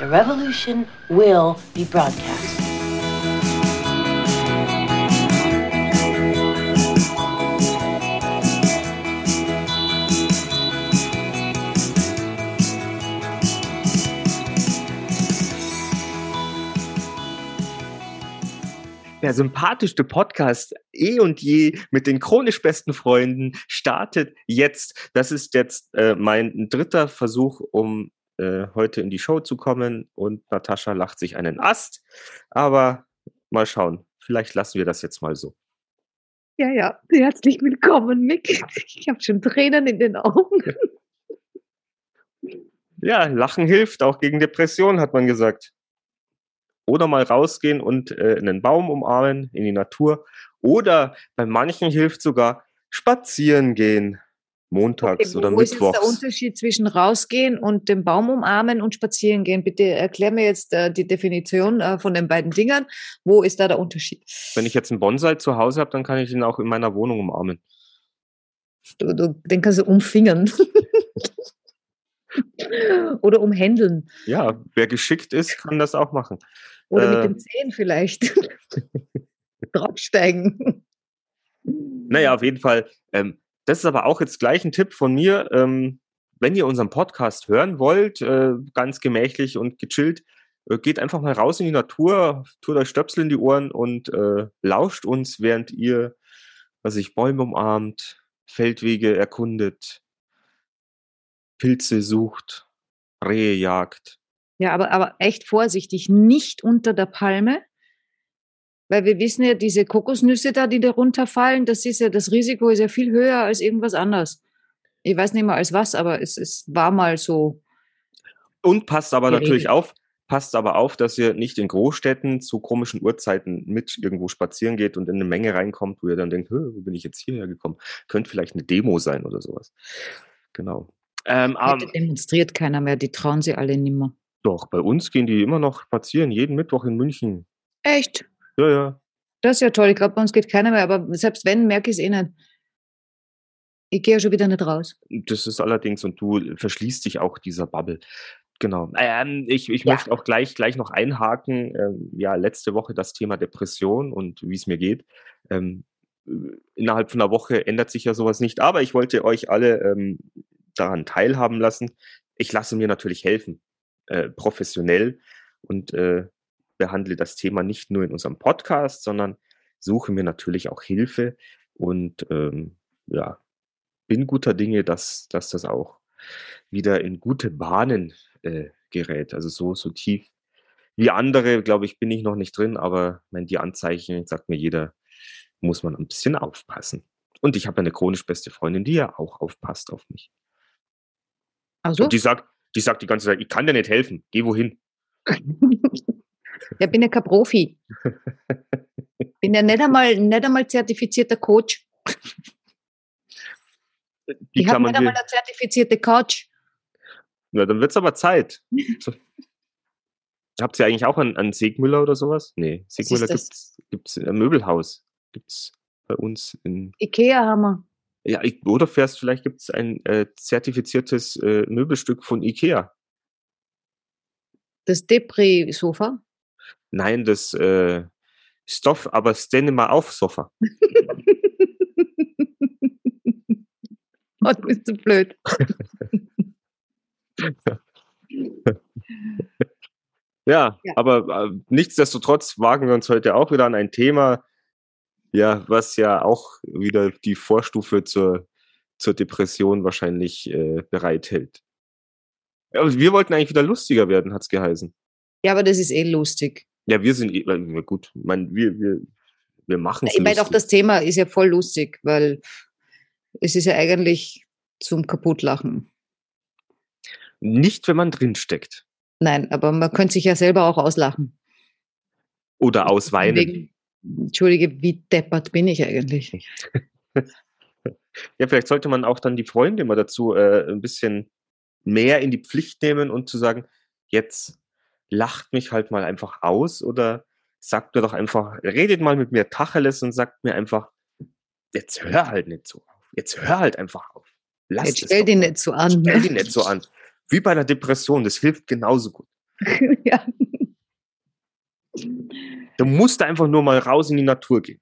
The revolution will be broadcast. Der sympathischste Podcast eh und je mit den chronisch besten Freunden startet jetzt. Das ist jetzt äh, mein dritter Versuch, um äh, heute in die Show zu kommen. Und Natascha lacht sich einen Ast. Aber mal schauen. Vielleicht lassen wir das jetzt mal so. Ja, ja, herzlich willkommen, Mick. Ich habe schon Tränen in den Augen. Ja, Lachen hilft auch gegen Depressionen, hat man gesagt. Oder mal rausgehen und äh, einen Baum umarmen, in die Natur. Oder bei manchen hilft sogar spazieren gehen. Montags Okay, oder wo ist jetzt der mittwochs. Unterschied zwischen rausgehen und den Baum umarmen und spazieren gehen? Bitte erklär mir jetzt äh, die Definition äh, von den beiden Dingern. Wo ist da der Unterschied? Wenn ich jetzt einen Bonsai zu Hause habe, dann kann ich ihn auch in meiner Wohnung umarmen. Du, du, den kannst du umfingern. Oder umhändeln. Ja, wer geschickt ist, kann das auch machen. Oder Äh. mit den Zehen vielleicht. Draufsteigen. Naja, auf jeden Fall. Ähm, das ist aber auch jetzt gleich ein Tipp von mir. Ähm, wenn ihr unseren Podcast hören wollt, äh, ganz gemächlich und gechillt, äh, geht einfach mal raus in die Natur, tut euch Stöpsel in die Ohren und äh, lauscht uns, während ihr, was ich Bäume umarmt, Feldwege erkundet, Pilze sucht, Rehe jagt. Ja, aber, aber echt vorsichtig, nicht unter der Palme, weil wir wissen ja, diese Kokosnüsse da, die da runterfallen, das ist ja, das Risiko ist ja viel höher als irgendwas anderes. Ich weiß nicht mal als was, aber es, es war mal so. Und passt aber Geregelt. natürlich auf, passt aber auf, dass ihr nicht in Großstädten zu komischen Uhrzeiten mit irgendwo spazieren geht und in eine Menge reinkommt, wo ihr dann denkt, "Hä, wo bin ich jetzt hierher gekommen? Könnte vielleicht eine Demo sein oder sowas. Genau. Ähm, Heute aber demonstriert keiner mehr, die trauen sie alle nimmer. doch, bei uns gehen die immer noch spazieren, jeden Mittwoch in München. Echt? Ja, ja. Das ist ja toll. Ich glaube, bei uns geht keiner mehr, aber selbst wenn, merke ich es eh nicht. Ich gehe ja schon wieder nicht raus. Das ist allerdings, und du verschließt dich auch dieser Bubble. Genau. Ähm, ich ich Ja. möchte auch gleich, gleich noch einhaken. Ähm, ja, letzte Woche das Thema Depression und wie es mir geht. Ähm, äh, innerhalb von einer Woche ändert sich ja sowas nicht, aber ich wollte euch alle ähm, daran teilhaben lassen. Ich lasse mir natürlich helfen, äh, professionell und äh, behandle das Thema nicht nur in unserem Podcast, sondern suche mir natürlich auch Hilfe und ähm, ja, bin guter Dinge, dass, dass das auch wieder in gute Bahnen äh, gerät. Also so, so tief wie andere, glaube ich, bin ich noch nicht drin, aber mein, die Anzeichen, sagt mir jeder, muss man ein bisschen aufpassen. Und ich habe eine chronisch beste Freundin, die ja auch aufpasst auf mich. Also, Und die sagt, die sagt die ganze Zeit, ich kann dir nicht helfen, geh wohin. ja, bin ja kein Profi. Bin ja nicht einmal, nicht einmal zertifizierter Coach. Die Ich habe nicht einmal eine zertifizierte Couch. Na, dann wird's aber Zeit. Habt ihr eigentlich auch einen, einen Segmüller oder sowas? Nee, Segmüller gibt's, gibt's im Möbelhaus. Gibt's bei uns in Ikea haben wir. Ja, oder fährst, vielleicht gibt es ein äh, zertifiziertes äh, Möbelstück von IKEA. Das Depri-Sofa. Nein, das äh, Stoff, aber stände mal auf Sofa. Oh, du bist so blöd. Ja, Ja. aber äh, nichtsdestotrotz wagen wir uns heute auch wieder an ein Thema, ja, was ja auch wieder die Vorstufe zur, zur Depression wahrscheinlich äh, bereithält. Ja, wir wollten eigentlich wieder lustiger werden, hat's geheißen. Ja, aber das ist eh lustig. Ja, wir sind äh, gut, ich mein, wir, wir, wir machen es Ich meine, auch das Thema ist ja voll lustig, weil es ist ja eigentlich zum Kaputtlachen. Nicht, wenn man drinsteckt. Nein, aber man könnte sich ja selber auch auslachen. Oder ausweinen. Wegen, Entschuldige, wie deppert bin ich eigentlich? Ja, vielleicht sollte man auch dann die Freunde mal dazu äh, ein bisschen mehr in die Pflicht nehmen und zu sagen, jetzt lacht mich halt mal einfach aus oder sagt mir doch einfach, redet mal mit mir Tacheles und sagt mir einfach, jetzt hör halt nicht so auf. Jetzt hör halt einfach auf. Lass Jetzt stell dich nicht so an. Stell dich nicht so an. Wie bei einer Depression, das hilft genauso gut. ja. Du musst einfach nur mal raus in die Natur gehen.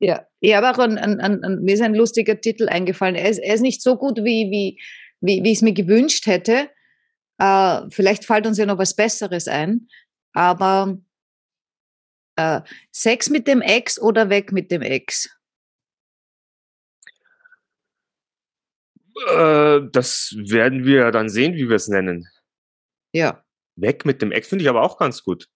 Ja, ich habe auch an, an, an, mir ist ein lustiger Titel eingefallen. Er ist, er ist nicht so gut, wie, wie, wie, wie ich es mir gewünscht hätte. Äh, vielleicht fällt uns ja noch was Besseres ein. Aber äh, Sex mit dem Ex oder weg mit dem Ex? Äh, das werden wir dann sehen, wie wir es nennen. Ja. Weg mit dem Ex finde ich aber auch ganz gut.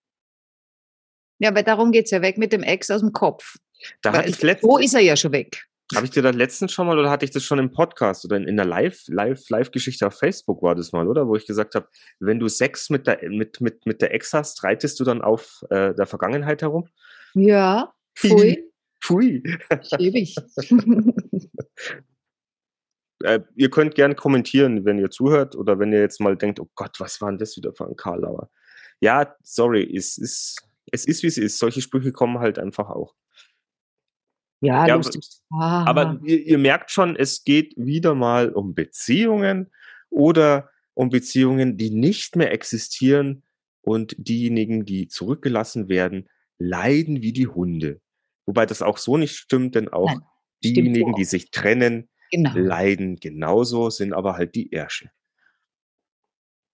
Ja, weil darum geht es ja, weg mit dem Ex aus dem Kopf. Da hatte ich so ist er ja schon weg. Habe ich dir das letztens schon mal oder hatte ich das schon im Podcast oder in, in der Live, Live, Live-Geschichte auf Facebook war das mal, oder? Wo ich gesagt habe, wenn du Sex mit der, mit, mit, mit der Ex hast, reitest du dann auf äh, der Vergangenheit herum? Ja, pfui. pfui. Ewig. äh, ihr könnt gerne kommentieren, wenn ihr zuhört oder wenn ihr jetzt mal denkt, oh Gott, was war denn das wieder für ein Karlauer? Ja, sorry, es ist, es ist wie es ist. Solche Sprüche kommen halt einfach auch. Ja, ja lustig. Aber ihr, ihr, merkt schon, es geht wieder mal um Beziehungen oder um Beziehungen, die nicht mehr existieren und diejenigen, die zurückgelassen werden, leiden wie die Hunde. Wobei das auch so nicht stimmt, denn auch Nein, diejenigen, die sich trennen, genau. leiden genauso, sind aber halt die Ärsche.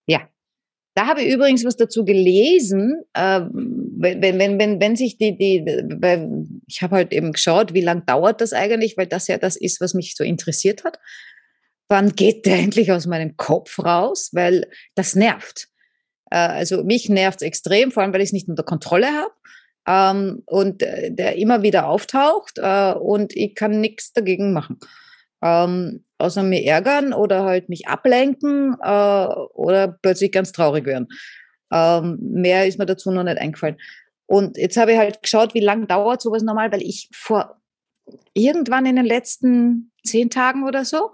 Ja, da habe ich übrigens was dazu gelesen, äh, wenn, wenn, wenn, wenn sich die, die, weil ich habe halt eben geschaut, wie lange dauert das eigentlich, weil das ja das ist, was mich so interessiert hat. Wann geht der endlich aus meinem Kopf raus? Weil das nervt. Äh, also mich nervt es extrem, vor allem, weil ich es nicht unter Kontrolle habe. Ähm, und äh, der immer wieder auftaucht äh, und ich kann nichts dagegen machen ähm, außer mir ärgern oder halt mich ablenken äh, oder plötzlich ganz traurig werden. Ähm, mehr ist mir dazu noch nicht eingefallen. Und jetzt habe ich halt geschaut, wie lange dauert sowas normal, weil ich vor irgendwann in den letzten zehn Tagen oder so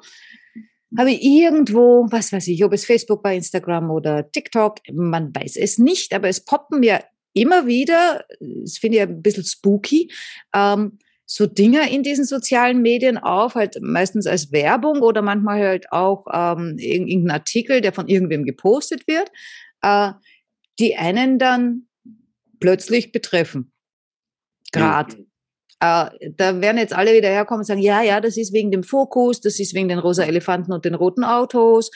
habe ich irgendwo, was weiß ich, ob es Facebook bei Instagram oder TikTok, man weiß es nicht, aber es poppen mir immer wieder, das finde ich ein bisschen spooky, ähm, so Dinge in diesen sozialen Medien auf, halt meistens als Werbung oder manchmal halt auch ähm, irgendein Artikel, der von irgendwem gepostet wird, äh, die einen dann plötzlich betreffen. Gerade. Mhm. Äh, da werden jetzt alle wieder herkommen und sagen, ja, ja, das ist wegen dem Fokus, das ist wegen den rosa Elefanten und den roten Autos.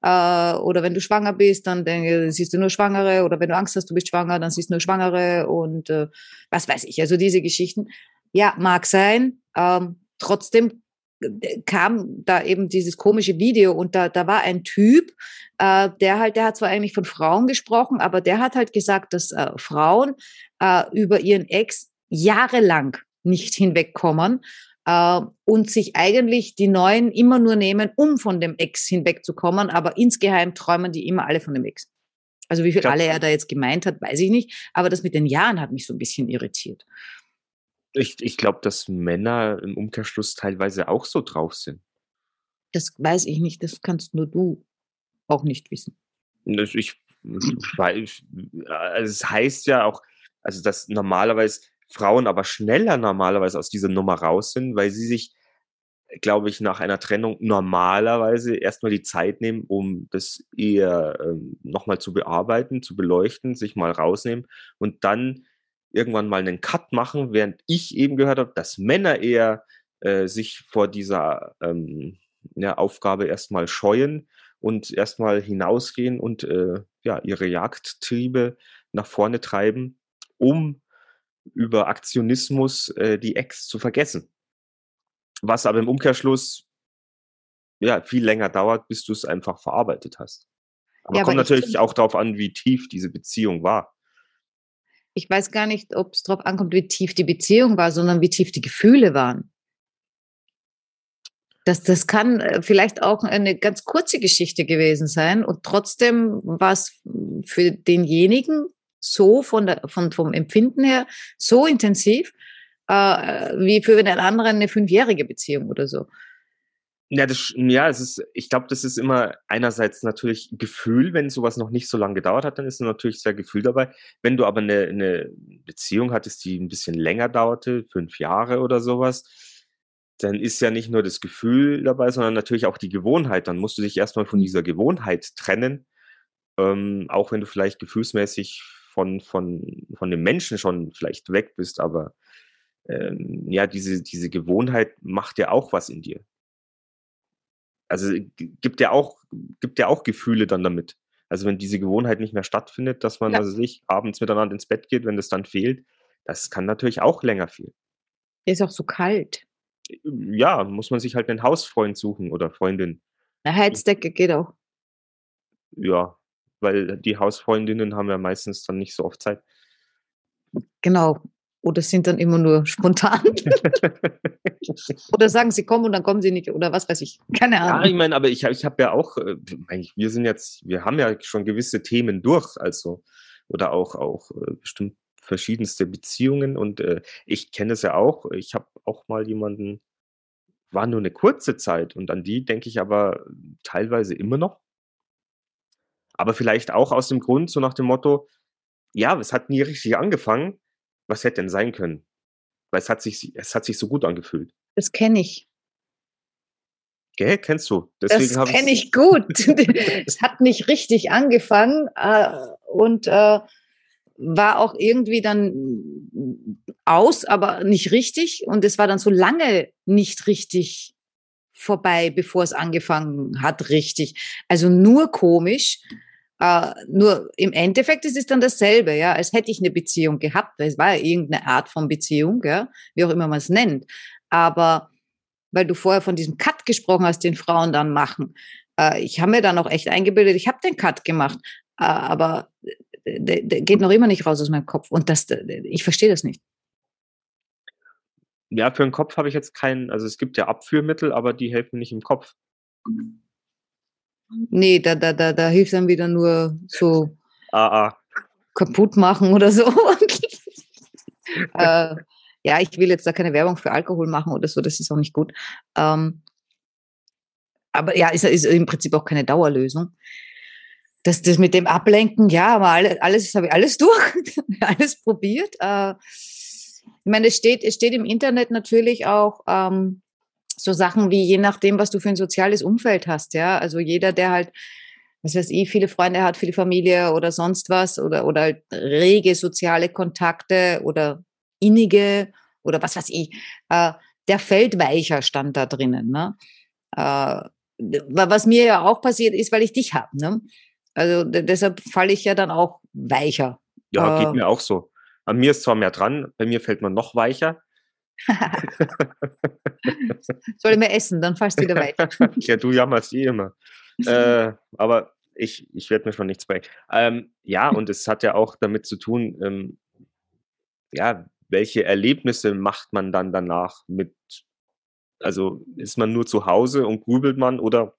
Äh, oder wenn du schwanger bist, dann denk, siehst du nur Schwangere. Oder wenn du Angst hast, du bist schwanger, dann siehst du nur Schwangere und äh, was weiß ich. Also diese Geschichten. Ja, mag sein. Ähm, trotzdem äh, kam da eben dieses komische Video und da, da war ein Typ, äh, der halt, der hat zwar eigentlich von Frauen gesprochen, aber der hat halt gesagt, dass äh, Frauen äh, über ihren Ex jahrelang nicht hinwegkommen äh, und sich eigentlich die Neuen immer nur nehmen, um von dem Ex hinwegzukommen, aber insgeheim träumen die immer alle von dem Ex. Also wie viel alle er da jetzt gemeint hat, weiß ich nicht, aber das mit den Jahren hat mich so ein bisschen irritiert. Ich, ich glaube, dass Männer im Umkehrschluss teilweise auch so drauf sind. Das weiß ich nicht, das kannst nur du auch nicht wissen. Das, ich, weil, also es heißt ja auch, also dass normalerweise Frauen aber schneller normalerweise aus dieser Nummer raus sind, weil sie sich, glaube ich, nach einer Trennung normalerweise erstmal die Zeit nehmen, um das eher ähm, nochmal zu bearbeiten, zu beleuchten, sich mal rausnehmen und dann irgendwann mal einen Cut machen, während ich eben gehört habe, dass Männer eher äh, sich vor dieser ähm, ja, Aufgabe erstmal scheuen und erstmal hinausgehen und äh, ja, ihre Jagdtriebe nach vorne treiben, um über Aktionismus äh, die Ex zu vergessen. Was aber im Umkehrschluss ja viel länger dauert, bis du es einfach verarbeitet hast. Aber ja, kommt natürlich auch darauf an, wie tief diese Beziehung war ich weiß gar nicht, ob es darauf ankommt, wie tief die Beziehung war, sondern wie tief die Gefühle waren. Das, das kann äh, vielleicht auch eine ganz kurze Geschichte gewesen sein und trotzdem war es für denjenigen so von der, von, vom Empfinden her so intensiv, äh, wie für den anderen eine fünfjährige Beziehung oder so. Ja, das, ja, es ist, ich glaube, das ist immer einerseits natürlich Gefühl, wenn sowas noch nicht so lange gedauert hat, dann ist natürlich sehr Gefühl dabei. Wenn du aber eine, eine Beziehung hattest, die ein bisschen länger dauerte, fünf Jahre oder sowas, dann ist ja nicht nur das Gefühl dabei, sondern natürlich auch die Gewohnheit. Dann musst du dich erstmal von dieser Gewohnheit trennen ähm, auch wenn du vielleicht gefühlsmäßig von, von, von dem Menschen schon vielleicht weg bist, aber ähm, ja, diese, diese Gewohnheit macht ja auch was in dir. Also gibt ja auch, gibt ja auch Gefühle dann damit. Also wenn diese Gewohnheit nicht mehr stattfindet, dass man ja. also sich abends miteinander ins Bett geht, wenn das dann fehlt, das kann natürlich auch länger fehlen. Ist auch so kalt. Ja, muss man sich halt einen Hausfreund suchen oder Freundin. Eine Heizdecke geht auch. Ja, weil die Hausfreundinnen haben ja meistens dann nicht so oft Zeit. Genau. Oder sind dann immer nur spontan. oder sagen sie kommen und dann kommen sie nicht oder was weiß ich. Keine Ahnung. Ja, ich meine, aber ich, ich habe ja auch, äh, wir sind jetzt, wir haben ja schon gewisse Themen durch, also oder auch, auch äh, bestimmt verschiedenste Beziehungen und äh, ich kenne es ja auch. Ich habe auch mal jemanden, war nur eine kurze Zeit und an die denke ich aber teilweise immer noch. Aber vielleicht auch aus dem Grund, so nach dem Motto, ja, es hat nie richtig angefangen. Was hätte denn sein können? Weil es hat sich, es hat sich so gut angefühlt. Das kenne ich. Gell, kennst du? Deswegen das kenne ich gut. es hat nicht richtig angefangen äh, und äh, war auch irgendwie dann aus, aber nicht richtig. Und es war dann so lange nicht richtig vorbei, bevor es angefangen hat, richtig. Also nur komisch. Uh, nur im Endeffekt ist es dann dasselbe, ja, als hätte ich eine Beziehung gehabt. Es war ja irgendeine Art von Beziehung, ja, wie auch immer man es nennt. Aber weil du vorher von diesem Cut gesprochen hast, den Frauen dann machen. Uh, ich habe mir dann auch echt eingebildet, ich habe den Cut gemacht. Uh, aber der, der geht noch immer nicht raus aus meinem Kopf. Und das, ich verstehe das nicht. Ja, für den Kopf habe ich jetzt keinen, also es gibt ja Abführmittel, aber die helfen nicht im Kopf. Nee, da, da, da, da hilft dann wieder nur so ah, ah. kaputt machen oder so. äh, ja, ich will jetzt da keine Werbung für Alkohol machen oder so, das ist auch nicht gut. Ähm, aber ja, ist, ist im Prinzip auch keine Dauerlösung das, das mit dem Ablenken, ja, aber alles, habe ich alles durch, alles probiert. Äh, ich meine, es steht, es steht im Internet natürlich auch ähm, so Sachen wie je nachdem, was du für ein soziales Umfeld hast, ja. Also jeder, der halt, was weiß ich, viele Freunde hat, viele Familie oder sonst was oder, oder halt rege soziale Kontakte oder innige oder was weiß ich, äh, der fällt weicher, stand da drinnen. Ne? Äh, was mir ja auch passiert ist, weil ich dich habe. Ne? Also deshalb falle ich ja dann auch weicher. Ja, geht äh, mir auch so. An mir ist zwar mehr dran, bei mir fällt man noch weicher. Soll ich mehr essen, dann fallst du wieder weicher. ja, du jammerst eh immer. äh, aber ich, ich werde mir schon nichts bei. Ähm, ja, und es hat ja auch damit zu tun, ähm, ja, welche Erlebnisse macht man dann danach mit, also ist man nur zu Hause und grübelt man oder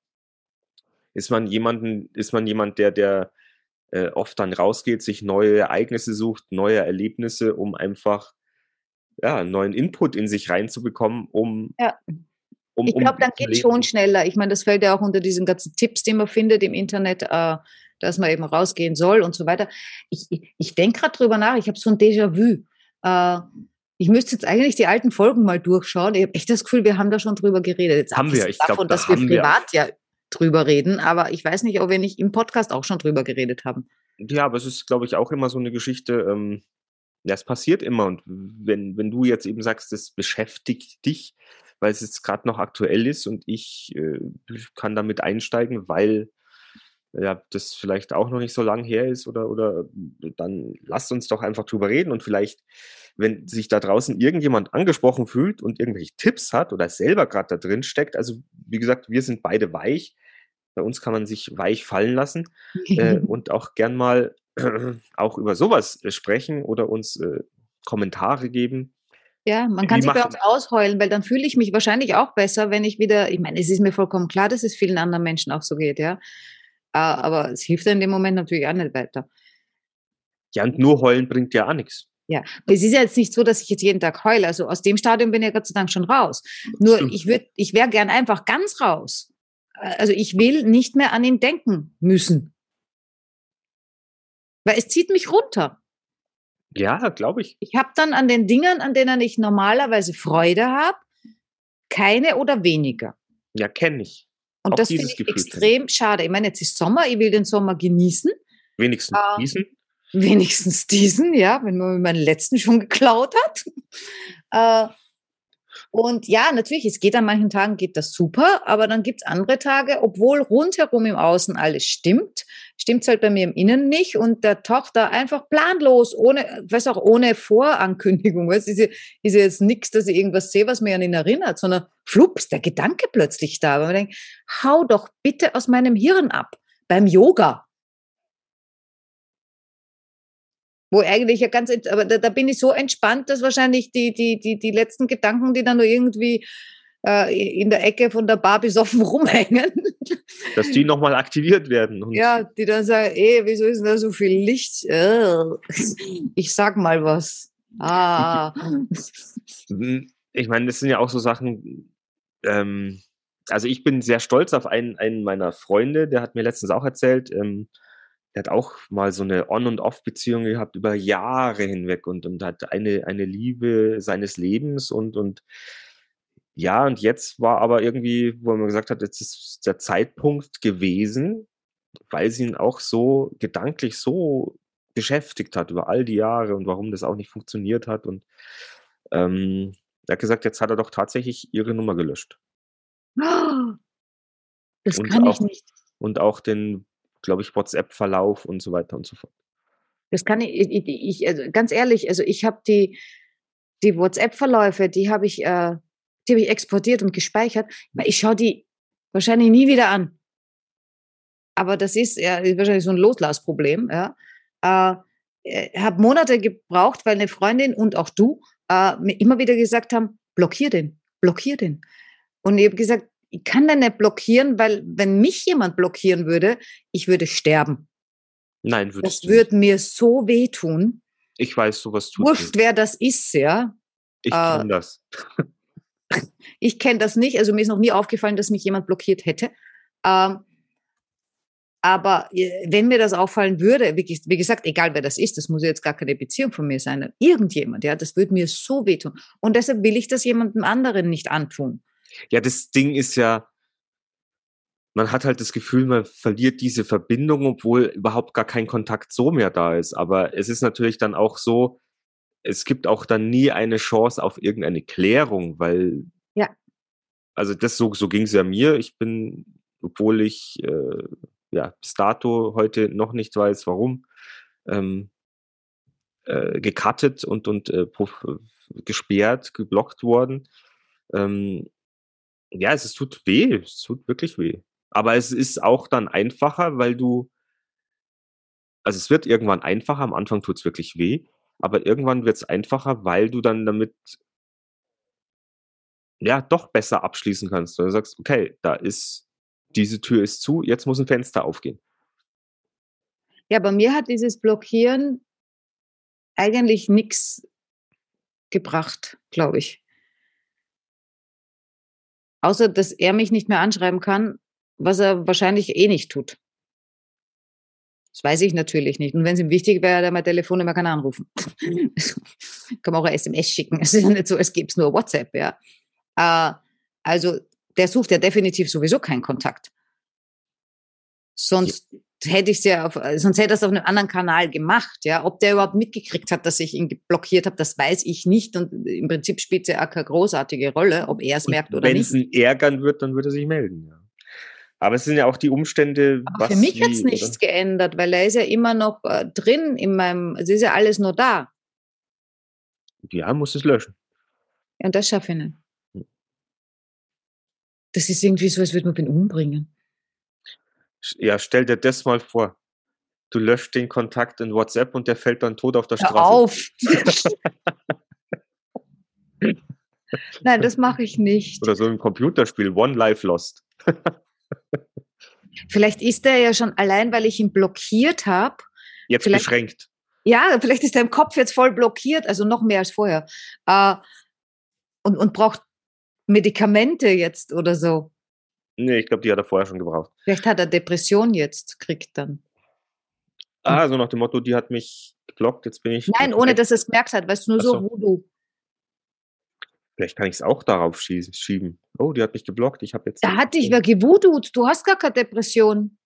ist man jemanden, ist man jemand, der, der äh, oft dann rausgeht, sich neue Ereignisse sucht, neue Erlebnisse, um einfach ja, einen neuen Input in sich reinzubekommen, um ja. Um, ich glaube, dann geht schon schneller. Ich meine, das fällt ja auch unter diesen ganzen Tipps, die man findet im Internet, äh, dass man eben rausgehen soll und so weiter. Ich, ich, ich denke gerade drüber nach, ich habe so ein Déjà-vu. Äh, ich müsste jetzt eigentlich die alten Folgen mal durchschauen. Ich habe echt das Gefühl, wir haben da schon drüber geredet. Jetzt haben wir. Ich glaube, da dass wir privat wir ja drüber reden, aber ich weiß nicht, ob wir nicht im Podcast auch schon drüber geredet haben. Ja, aber es ist, glaube ich, auch immer so eine Geschichte, ähm, ja, es passiert immer und wenn, wenn du jetzt eben sagst, das beschäftigt dich, weil es jetzt gerade noch aktuell ist und ich äh, kann damit einsteigen, weil ja, das vielleicht auch noch nicht so lang her ist oder, oder dann lasst uns doch einfach drüber reden und vielleicht, wenn sich da draußen irgendjemand angesprochen fühlt und irgendwelche Tipps hat oder selber gerade da drin steckt, also wie gesagt, wir sind beide weich, bei uns kann man sich weich fallen lassen äh, und auch gern mal äh, auch über sowas äh, sprechen oder uns äh, Kommentare geben. Ja, man kann Wie sich bei uns ausheulen, weil dann fühle ich mich wahrscheinlich auch besser, wenn ich wieder, ich meine, es ist mir vollkommen klar, dass es vielen anderen Menschen auch so geht, ja. Aber es hilft in dem Moment natürlich auch nicht weiter. Ja, und nur heulen bringt ja auch nichts. Ja, es ist ja jetzt nicht so, dass ich jetzt jeden Tag heule. Also aus dem Stadium bin ich ja Gott sei Dank schon raus. Nur Stimmt. ich würde, ich wäre gern einfach ganz raus. Also ich will nicht mehr an ihn denken müssen. Weil es zieht mich runter. Ja, glaube ich. Ich habe dann an den Dingen, an denen ich normalerweise Freude habe, keine oder weniger. Ja, kenne ich. Und Auch das finde ich Gefühl extrem schade. Ich meine, jetzt ist Sommer, ich will den Sommer genießen, Wenigstens Ah. diesen. Wenigstens diesen, ja, wenn man meinen letzten schon geklaut hat. Äh, und ja, natürlich, es geht an manchen Tagen geht das super, aber dann gibt es andere Tage, obwohl rundherum im Außen alles stimmt, stimmt es halt bei mir im Innen nicht und der taucht da einfach planlos, ohne, weiß auch ohne Vorankündigung. Es ist, ja, ist ja jetzt nichts, dass ich irgendwas sehe, was mir an ihn erinnert, sondern flups, der Gedanke plötzlich da. Aber man denkt, hau doch bitte aus meinem Hirn ab. Beim Yoga. Wo eigentlich ja ganz, aber da, da bin ich so entspannt, dass wahrscheinlich die, die, die, die letzten Gedanken, die dann nur irgendwie äh, in der Ecke von der Bar besoffen rumhängen, dass die nochmal aktiviert werden. Ja, die dann sagen, ey, wieso ist denn da so viel Licht? Äh, Ich sag mal was. Ah. Hm, Ich meine, das sind ja auch so Sachen, ähm, also ich bin sehr stolz auf einen, einen meiner Freunde, der hat mir letztens auch erzählt, ähm, der hat auch mal so eine On- und Off-Beziehung gehabt über Jahre hinweg und, und hat eine, eine Liebe seines Lebens und, und ja, und jetzt war aber irgendwie, wo man gesagt hat, jetzt ist der Zeitpunkt gewesen, weil sie ihn auch so gedanklich so beschäftigt hat über all die Jahre und warum das auch nicht funktioniert hat und ähm, er hat gesagt, jetzt hat er doch tatsächlich ihre Nummer gelöscht. Das Und kann ich auch- nicht. Und auch den, glaube ich, WhatsApp-Verlauf und so weiter und so fort. Das kann ich, ich, ich also ganz ehrlich, also ich habe die, die WhatsApp-Verläufe, die habe ich, äh, habe ich exportiert und gespeichert. Ich schaue die wahrscheinlich nie wieder an. Aber das ist ja ist wahrscheinlich so ein Loslassproblem. Ja. Äh, habe Monate gebraucht, weil eine Freundin und auch du äh, mir immer wieder gesagt haben, blockier den, blockier den. Und ich habe gesagt, ich kann den nicht blockieren, weil wenn mich jemand blockieren würde, ich würde sterben. Nein, würdest Das würde mir so wehtun. Ich weiß, sowas tut Wurscht, wer das ist, ja. Ich äh, kenne das. Ich kenne das nicht, also mir ist noch nie aufgefallen, dass mich jemand blockiert hätte. Ähm, aber äh, wenn mir das auffallen würde, wie, ges- wie gesagt, egal wer das ist, das muss jetzt gar keine Beziehung von mir sein, irgendjemand, ja, das würde mir so wehtun. Und deshalb will ich das jemandem anderen nicht antun. Ja, das Ding ist ja, man hat halt das Gefühl, man verliert diese Verbindung, obwohl überhaupt gar kein Kontakt so mehr da ist. Aber es ist natürlich dann auch so, es gibt auch dann nie eine Chance auf irgendeine Klärung, weil Ja. also das so, so ging es ja mir. Ich bin, obwohl ich äh, ja bis dato heute noch nicht weiß, warum, ähm, äh, gecuttet und, und äh, prof- gesperrt, geblockt worden. Ähm, ja, es, es tut weh, es tut wirklich weh. Aber es ist auch dann einfacher, weil du, also es wird irgendwann einfacher, am Anfang tut es wirklich weh, aber irgendwann wird es einfacher, weil du dann damit ja doch besser abschließen kannst. Weil du sagst, okay, da ist, diese Tür ist zu, jetzt muss ein Fenster aufgehen. Ja, bei mir hat dieses Blockieren eigentlich nichts gebracht, glaube ich. Außer, dass er mich nicht mehr anschreiben kann, was er wahrscheinlich eh nicht tut. Das weiß ich natürlich nicht. Und wenn es ihm wichtig wäre, dann mein Telefonnummer kann er anrufen. kann man auch eine SMS schicken. Es ist ja nicht so, es gibt nur WhatsApp, ja. Äh, also, der sucht ja definitiv sowieso keinen Kontakt. Sonst hätte ich es ja auf, sonst hätte er es auf einem anderen Kanal gemacht, ja. Ob der überhaupt mitgekriegt hat, dass ich ihn blockiert habe, das weiß ich nicht. Und im Prinzip spielt es ja auch keine großartige Rolle, ob er es merkt oder Wenn nicht. es ihn ärgern wird, dann würde er sich melden. Ja. Aber es sind ja auch die Umstände. Aber für mich hat es nichts oder? geändert, weil er ist ja immer noch äh, drin in meinem, es ist ja alles nur da. Ja, muss es löschen. Ja, und das schaffe ich nicht. Hm. Das ist irgendwie so, als würde man ihn umbringen. Ja, stell dir das mal vor. Du löscht den Kontakt in WhatsApp und der fällt dann tot auf der Hör Straße. auf! Nein, das mache ich nicht. Oder so im Computerspiel, One Life Lost. Vielleicht ist er ja schon allein, weil ich ihn blockiert habe. Jetzt Vielleicht- beschränkt. Ja, vielleicht ist er im Kopf jetzt voll blockiert, also noch mehr als vorher. Äh, und, und braucht Medikamente jetzt oder so. Nee, ich glaube, die hat er vorher schon gebraucht. Vielleicht hat er Depression jetzt, kriegt dann. Ah, so nach dem Motto, die hat mich geblockt, jetzt bin ich. Nein, ohne dass er es gemerkt hat, weißt du, nur so so. Voodoo. Vielleicht kann ich es auch darauf schie- schieben. Oh, die hat mich geblockt, ich habe jetzt. Da hat dich wer gewudut, du hast gar keine Depression.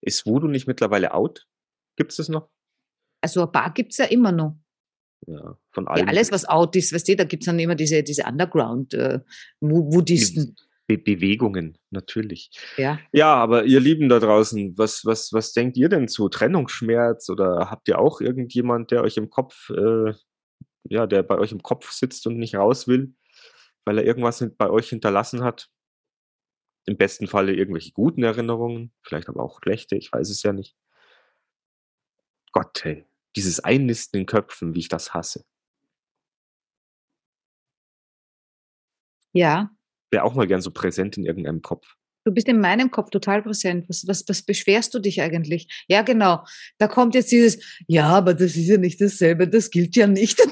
Ist Voodoo nicht mittlerweile out? Gibt es das noch? Also ein paar gibt es ja immer noch. Ja, von Ja, allen. alles, was out ist, weißt du, da gibt es dann immer diese, diese Underground-Buddhisten. Be Bewegungen, natürlich. ja. Ja, aber ihr Lieben da draußen, was, was, was denkt ihr denn zu Trennungsschmerz oder habt ihr auch irgendjemand, der euch im Kopf, äh, ja, der bei euch im Kopf sitzt und nicht raus will, weil er irgendwas bei euch hinterlassen hat? Im besten Falle irgendwelche guten Erinnerungen, vielleicht aber auch schlechte, ich weiß es ja nicht. Gott, hey, dieses Einnisten in Köpfen, wie ich das hasse. ja, Wäre auch mal gern so präsent in irgendeinem Kopf. Du bist in meinem Kopf total präsent. Was, was, was beschwerst du dich eigentlich? Ja, genau. Da kommt jetzt dieses, ja, aber das ist ja nicht dasselbe, das gilt ja nicht.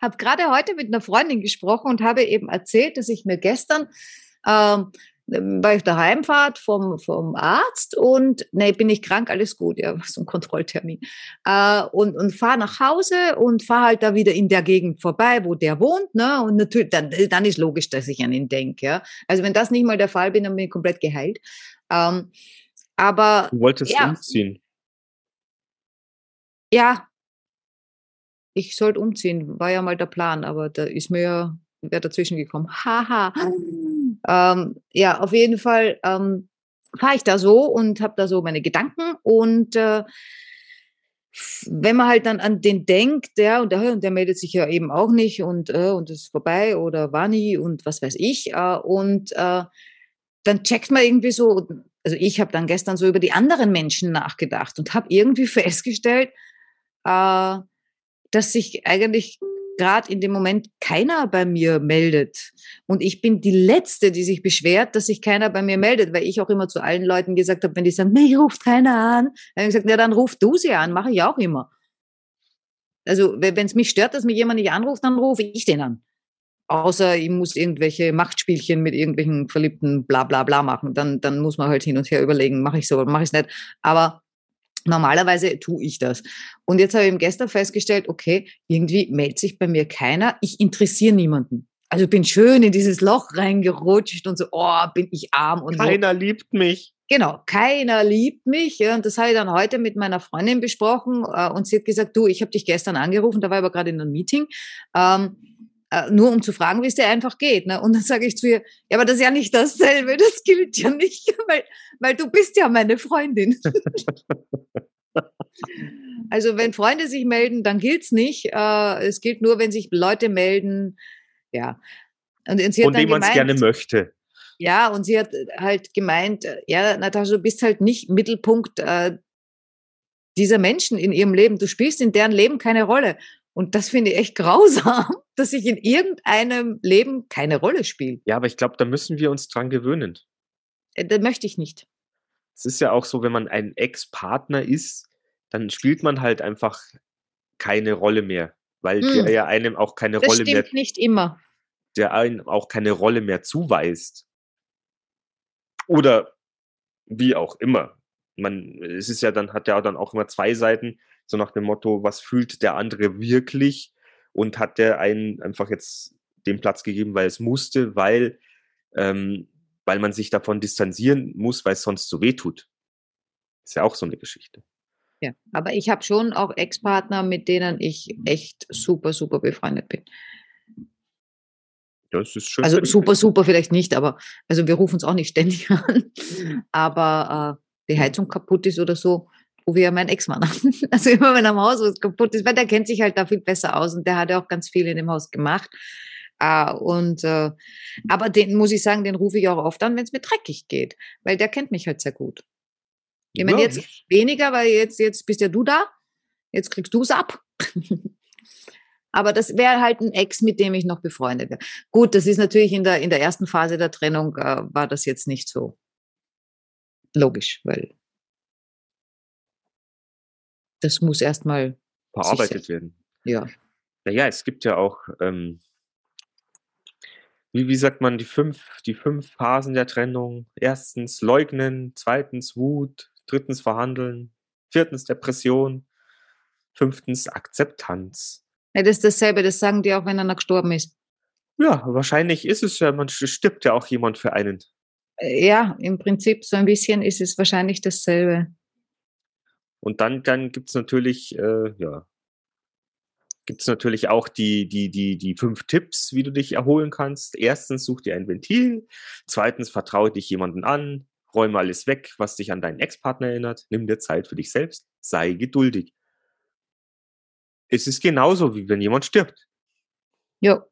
habe gerade heute mit einer Freundin gesprochen und habe eben erzählt, dass ich mir gestern ähm, war ich der Heimfahrt vom, vom Arzt und nee, bin ich krank, alles gut, ja, so ein Kontrolltermin. Äh, und und fahre nach Hause und fahre halt da wieder in der Gegend vorbei, wo der wohnt, ne? Und natürlich, dann, dann ist logisch, dass ich an ihn denke, ja. Also wenn das nicht mal der Fall bin, dann bin ich komplett geheilt. Ähm, aber Du wolltest Ja. umziehen. ja, ich sollte umziehen, war ja mal der Plan, aber da ist mir ja wer dazwischen gekommen. Haha. Ähm, ja, auf jeden Fall ähm, fahre ich da so und habe da so meine Gedanken und äh, wenn man halt dann an den denkt, der und der, der meldet sich ja eben auch nicht und äh, und ist vorbei oder war nie und was weiß ich äh, und äh, dann checkt man irgendwie so, also ich habe dann gestern so über die anderen Menschen nachgedacht und habe irgendwie festgestellt, äh, dass sich eigentlich gerade in dem Moment keiner bei mir meldet. Und ich bin die Letzte, die sich beschwert, dass sich keiner bei mir meldet, weil ich auch immer zu allen Leuten gesagt habe, wenn die sagen, mich ruft keiner an, dann habe ich gesagt, ja, dann ruf du sie an, mache ich auch immer. Also wenn es mich stört, dass mich jemand nicht anruft, dann rufe ich den an. Außer ich muss irgendwelche Machtspielchen mit irgendwelchen verliebten bla bla bla machen. Dann, dann muss man halt hin und her überlegen, mache ich so oder mache ich es nicht. Aber normalerweise tue ich das. Und jetzt habe ich gestern festgestellt, okay, irgendwie meldet sich bei mir keiner. Ich interessiere niemanden. Also bin schön in dieses Loch reingerutscht und so, oh, bin ich arm und so. Keiner liebt mich. Genau, keiner liebt mich. Ja, und das habe ich dann heute mit meiner Freundin besprochen. Äh, und sie hat gesagt, du, ich habe dich gestern angerufen, da war ich aber gerade in einem Meeting, ähm, äh, nur um zu fragen, wie es dir einfach geht. Ne? Und dann sage ich zu ihr, ja, aber das ist ja nicht dasselbe, das gilt ja nicht, weil, weil du bist ja meine Freundin. also wenn Freunde sich melden, dann gilt's nicht. Äh, es gilt nur, wenn sich Leute melden. Ja. Und, und sie dann dem man es gerne möchte. ja, und sie hat halt gemeint, äh, ja, Natascha, du bist halt nicht Mittelpunkt äh, dieser Menschen in ihrem Leben. Du spielst in deren Leben keine Rolle. Und das finde ich echt grausam, dass ich in irgendeinem Leben keine Rolle spiele. Ja, aber ich glaube, da müssen wir uns dran gewöhnen. Äh, Das möchte ich nicht. Es ist ja auch so, wenn man ein Ex-Partner ist, dann spielt man halt einfach keine Rolle mehr, weil Hm. der ja einem auch keine Das Rolle mehr, stimmt nicht immer. der einem auch keine Rolle mehr zuweist. Oder wie auch immer. Man, es ist ja dann, hat ja dann auch immer zwei Seiten, so nach dem Motto, was fühlt der andere wirklich? Und hat der einen einfach jetzt den Platz gegeben, weil es musste, weil, ähm, weil man sich davon distanzieren muss, weil es sonst so weh tut. Ist ja auch so eine Geschichte. Ja. Aber ich habe schon auch Ex-Partner, mit denen ich echt super, super befreundet bin. Das ist schön. Also super, super vielleicht nicht, aber also wir rufen uns auch nicht ständig an. Aber äh, die Heizung kaputt ist oder so, rufe ich ja meinen Ex-Mann an. Also immer wenn am Haus was kaputt ist, weil der kennt sich halt da viel besser aus und der hat ja auch ganz viel in dem Haus gemacht. Äh, und äh, aber den muss ich sagen, den rufe ich auch oft an, wenn es mir dreckig geht, weil der kennt mich halt sehr gut. Ich meine, Ja, jetzt weniger, weil jetzt, jetzt bist ja du da, jetzt kriegst du es ab. Aber das wäre halt ein Ex, mit dem ich noch befreundet wäre. Gut, das ist natürlich in der, in der ersten Phase der Trennung, äh, war das jetzt nicht so logisch, weil das muss erstmal, verarbeitet werden. ja. Naja, es gibt ja auch, ähm, wie, wie sagt man, die fünf, die fünf Phasen der Trennung. Erstens leugnen, zweitens Wut, drittens verhandeln, viertens Depression, fünftens Akzeptanz. ja. Das ist dasselbe, das sagen die auch, wenn einer gestorben ist. Ja, wahrscheinlich ist es ja, man stirbt ja auch jemand für einen. Äh, Ja, im Prinzip so ein bisschen ist es wahrscheinlich dasselbe. Und dann, dann gibt's natürlich, äh, ja, gibt's natürlich auch die, die, die, die fünf Tipps, wie du dich erholen kannst. Erstens, such dir ein Ventil. Zweitens, vertraue dich jemanden an. Räume alles weg, was dich an deinen Ex-Partner erinnert. Nimm dir Zeit für dich selbst. Sei geduldig. Es ist genauso, wie wenn jemand stirbt. Ja.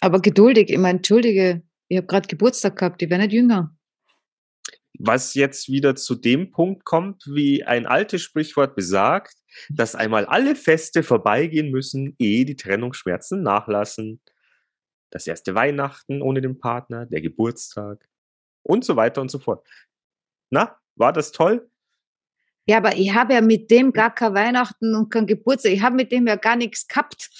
Aber geduldig, ich meine, entschuldige, ich habe gerade Geburtstag gehabt, ich werde nicht jünger. Was jetzt wieder zu dem Punkt kommt, wie ein altes Sprichwort besagt, dass einmal alle Feste vorbeigehen müssen, ehe die Trennungsschmerzen nachlassen. Das erste Weihnachten ohne den Partner, der Geburtstag und so weiter und so fort. Na, war das toll? Ja, aber ich habe ja mit dem gar kein Weihnachten und kein Geburtstag. Ich habe mit dem ja gar nichts gehabt.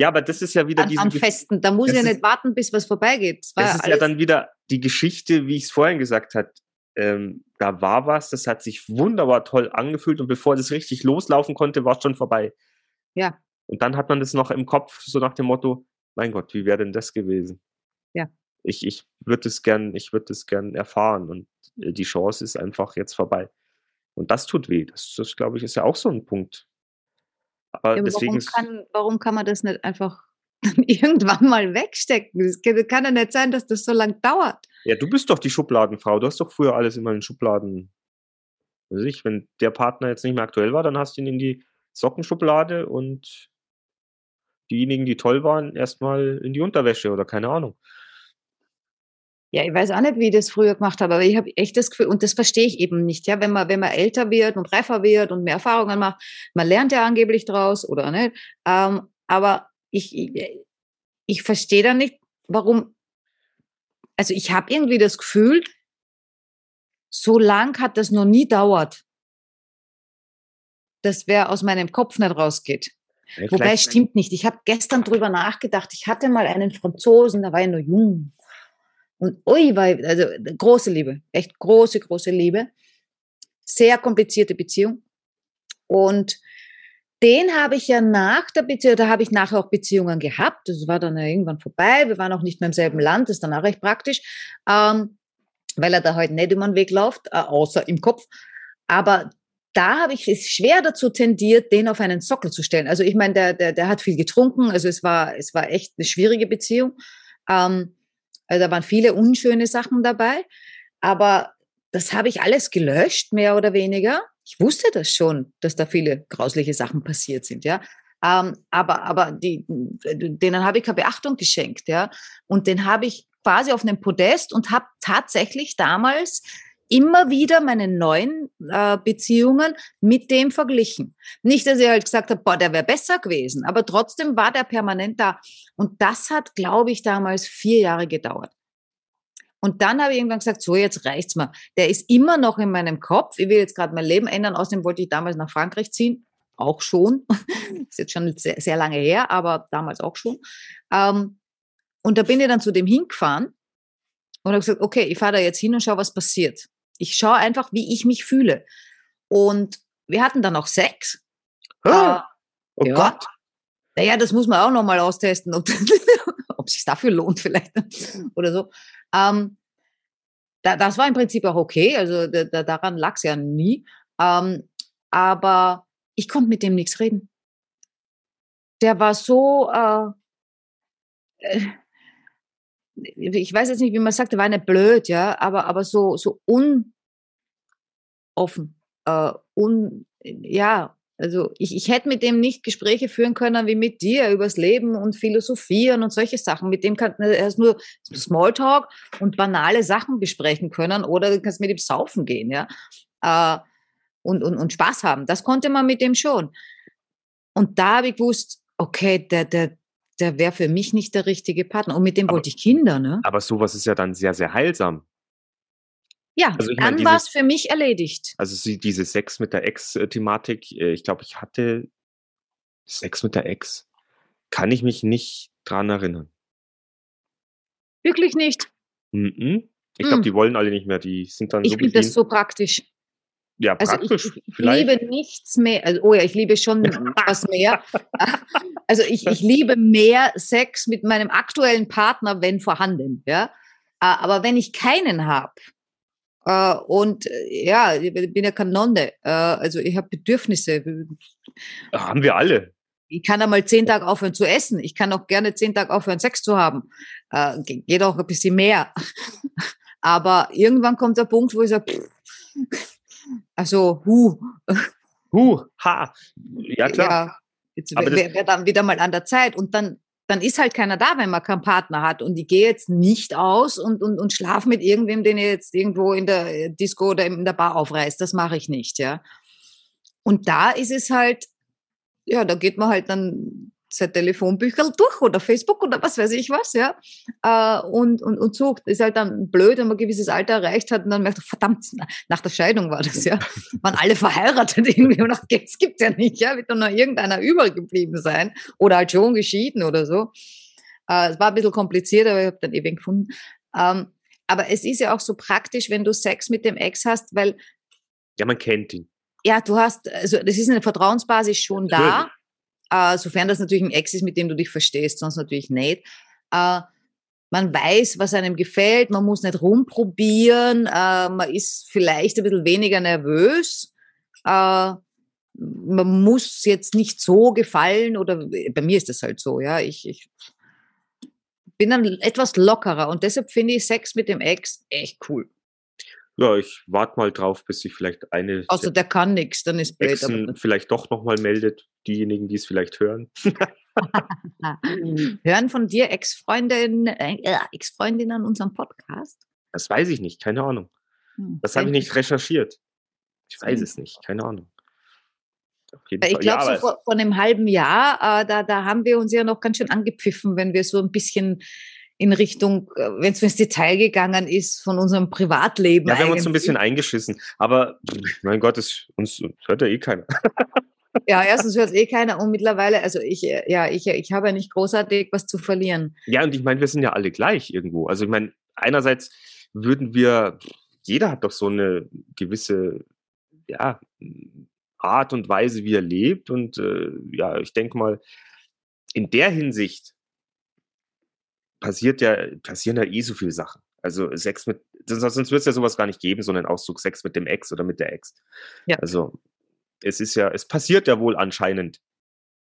Ja, aber das ist ja wieder an, diese. an Festen. Da muss ich ja nicht warten, bis was vorbeigeht. Das, das ist ja dann wieder die Geschichte, wie ich es vorhin gesagt habe. Ähm, da war was, das hat sich wunderbar toll angefühlt und bevor das richtig loslaufen konnte, war es schon vorbei. Ja. Und dann hat man das noch im Kopf, so nach dem Motto, mein Gott, wie wäre denn das gewesen? Ja. Ich, ich würde es gern, ich würde es gern erfahren und äh, die Chance ist einfach jetzt vorbei. Und das tut weh. Das, das glaube ich, ist ja auch so ein Punkt. Aber, ja, aber deswegen warum kann, warum kann man das nicht einfach irgendwann mal wegstecken? Es kann ja nicht sein, dass das so lange dauert. Ja, du bist doch die Schubladenfrau. Du hast doch früher alles immer in Schubladen. Weiß ich, wenn der Partner jetzt nicht mehr aktuell war, dann hast du ihn in die Sockenschublade und diejenigen, die toll waren, erstmal in die Unterwäsche oder keine Ahnung. Ja, ich weiß auch nicht, wie ich das früher gemacht habe, aber ich habe echt das Gefühl, und das verstehe ich eben nicht, ja, wenn man, wenn man älter wird und reifer wird und mehr Erfahrungen macht, man lernt ja angeblich draus, oder nicht? Ähm, aber ich, ich, ich verstehe dann nicht, warum, also ich habe irgendwie das Gefühl, so lang hat das noch nie dauert, dass wer aus meinem Kopf nicht rausgeht. Ja, Wobei stimmt nicht. Ich habe gestern drüber nachgedacht. Ich hatte mal einen Franzosen, da war ich noch jung. Und ui, war, also große Liebe, echt große, große Liebe. Sehr komplizierte Beziehung. Und den habe ich ja nach der Beziehung, da habe ich nachher auch Beziehungen gehabt. Das war dann ja irgendwann vorbei. Wir waren auch nicht mehr im selben Land, das ist dann auch recht praktisch, ähm, weil er da halt nicht über den Weg läuft, äh, außer im Kopf. Aber da habe ich es schwer dazu tendiert, den auf einen Sockel zu stellen. Also ich meine, der, der, der hat viel getrunken, also es war, es war echt eine schwierige Beziehung. Ähm, also da waren viele unschöne Sachen dabei, aber das habe ich alles gelöscht, mehr oder weniger. Ich wusste das schon, dass da viele grausliche Sachen passiert sind, ja. Ähm, aber aber die, denen habe ich keine Beachtung geschenkt, ja. Und den habe ich quasi auf einem Podest und habe tatsächlich damals immer wieder meine neuen äh, Beziehungen mit dem verglichen. Nicht, dass ich halt gesagt habe, boah, der wäre besser gewesen, aber trotzdem war der permanent da. Und das hat, glaube ich, damals vier Jahre gedauert. Und dann habe ich irgendwann gesagt, so, jetzt reicht's mir. Der ist immer noch in meinem Kopf. Ich will jetzt gerade mein Leben ändern. Außerdem wollte ich damals nach Frankreich ziehen. Auch schon. ist jetzt schon sehr, sehr lange her, aber damals auch schon. Ähm, und da bin ich dann zu dem hingefahren und habe gesagt, okay, ich fahre da jetzt hin und schaue, was passiert. Ich schaue einfach, wie ich mich fühle. Und wir hatten dann auch Sex. Oh, äh, oh ja. Gott. Naja, das muss man auch nochmal austesten, ob, ob sich dafür lohnt vielleicht oder so. Ähm, da, das war im Prinzip auch okay, also da, da, daran lag es ja nie. Ähm, aber ich konnte mit dem nichts reden. Der war so, äh, äh ich weiß jetzt nicht, wie man sagt, der war nicht blöd, ja, aber, aber so, so unoffen, äh, un, ja, also ich, ich hätte mit dem nicht Gespräche führen können wie mit dir übers Leben und Philosophieren und solche Sachen. Mit dem kann er nur Smalltalk und banale Sachen besprechen können oder du kannst mit ihm saufen gehen, ja. Äh, und, und, und Spaß haben. Das konnte man mit dem schon. Und da habe ich gewusst, okay, der, der, der wäre für mich nicht der richtige Partner. Und mit dem aber, wollte ich Kinder, ne? Aber sowas ist ja dann sehr, sehr heilsam. Ja, also dann war es für mich erledigt. Also sie, diese Sex mit der Ex-Thematik, äh, ich glaube, ich hatte Sex mit der Ex. Kann ich mich nicht dran erinnern. Wirklich nicht? Mm -mm. Ich glaube, mm. die wollen alle nicht mehr. Die sind dann ich so. Ich finde das so praktisch. Ja, praktisch. Also ich, ich liebe nichts mehr. Also, oh ja, ich liebe schon was mehr. Also ich, ich liebe mehr Sex mit meinem aktuellen Partner, wenn vorhanden. Ja, aber wenn ich keinen habe, Äh, und äh, ja, ich bin ja Kanone. Äh, also ich habe Bedürfnisse. Haben wir alle. Ich kann einmal zehn Tage aufhören zu essen. Ich kann auch gerne zehn Tage aufhören, Sex zu haben. Äh, geht auch ein bisschen mehr. Aber irgendwann kommt der Punkt, wo ich sage, also, hu. Hu, ha. Ja, klar. Ja, jetzt wäre wär dann wieder mal an der Zeit. Und dann dann ist halt keiner da, wenn man keinen Partner hat. Und ich gehe jetzt nicht aus und, und, und schlafe mit irgendwem, den ihr jetzt irgendwo in der Disco oder in der Bar aufreißt. Das mache ich nicht, ja. Und da ist es halt, ja, da geht man halt dann sein Telefonbücher durch oder Facebook oder was weiß ich was, ja. Äh, und, und, und so ist halt dann blöd, wenn man ein gewisses Alter erreicht hat und dann merkt, man, verdammt, nach der Scheidung war das, ja. Waren alle verheiratet irgendwie und das gibt's ja nicht, ja. Wird doch noch irgendeiner übrig geblieben sein oder halt schon geschieden oder so. Äh, es war ein bisschen kompliziert, aber ich habe dann eben gefunden. Ähm, aber es ist ja auch so praktisch, wenn du Sex mit dem Ex hast, weil. Ja, man kennt ihn. Ja, du hast, also das ist eine Vertrauensbasis schon da äh, sofern das natürlich ein Ex ist, mit dem du dich verstehst, sonst natürlich nicht. Äh, man weiß, was einem gefällt, man muss nicht rumprobieren, äh, man ist vielleicht ein bisschen weniger nervös. Äh, man muss jetzt nicht so gefallen oder bei mir ist das halt so, ja. Ich, ich bin dann etwas lockerer und deshalb finde ich Sex mit dem Ex echt cool. Ja, ich warte mal drauf, bis sich vielleicht eine. Außer der kann nichts, dann ist blöd. Exen vielleicht doch nochmal meldet, diejenigen, die es vielleicht hören. hören von dir Ex-Freundinnen äh, Ex an unserem Podcast? Das weiß ich nicht, keine Ahnung. Hm, das habe ich nicht recherchiert. Ich weiß es nicht, keine Ahnung. Ich glaube, ja, so vor, vor, einem halben Jahr, äh, da, da haben wir uns ja noch ganz schön angepfiffen, wenn wir so ein bisschen in Richtung, äh, wenn es ins Detail gegangen ist, von unserem Privatleben. Ja, wir haben uns ein bisschen eingeschissen. Aber mein Gott, das, uns hört ja eh keiner. ja, erstens hört es eh keiner und mittlerweile, also ich, äh, ja, ich, ich habe ja nicht großartig was zu verlieren. Ja, und ich meine, wir sind ja alle gleich irgendwo. Also ich meine, einerseits würden wir, jeder hat doch so eine gewisse, ja, Art und Weise, wie er lebt. Und äh, ja, ich denke mal, in der Hinsicht passiert ja, passieren ja eh so viele Sachen. Also Sex mit, sonst wird es ja sowas gar nicht geben, sondern Ausdruck Sex mit dem Ex oder mit der Ex. Ja. Also es ist ja, es passiert ja wohl anscheinend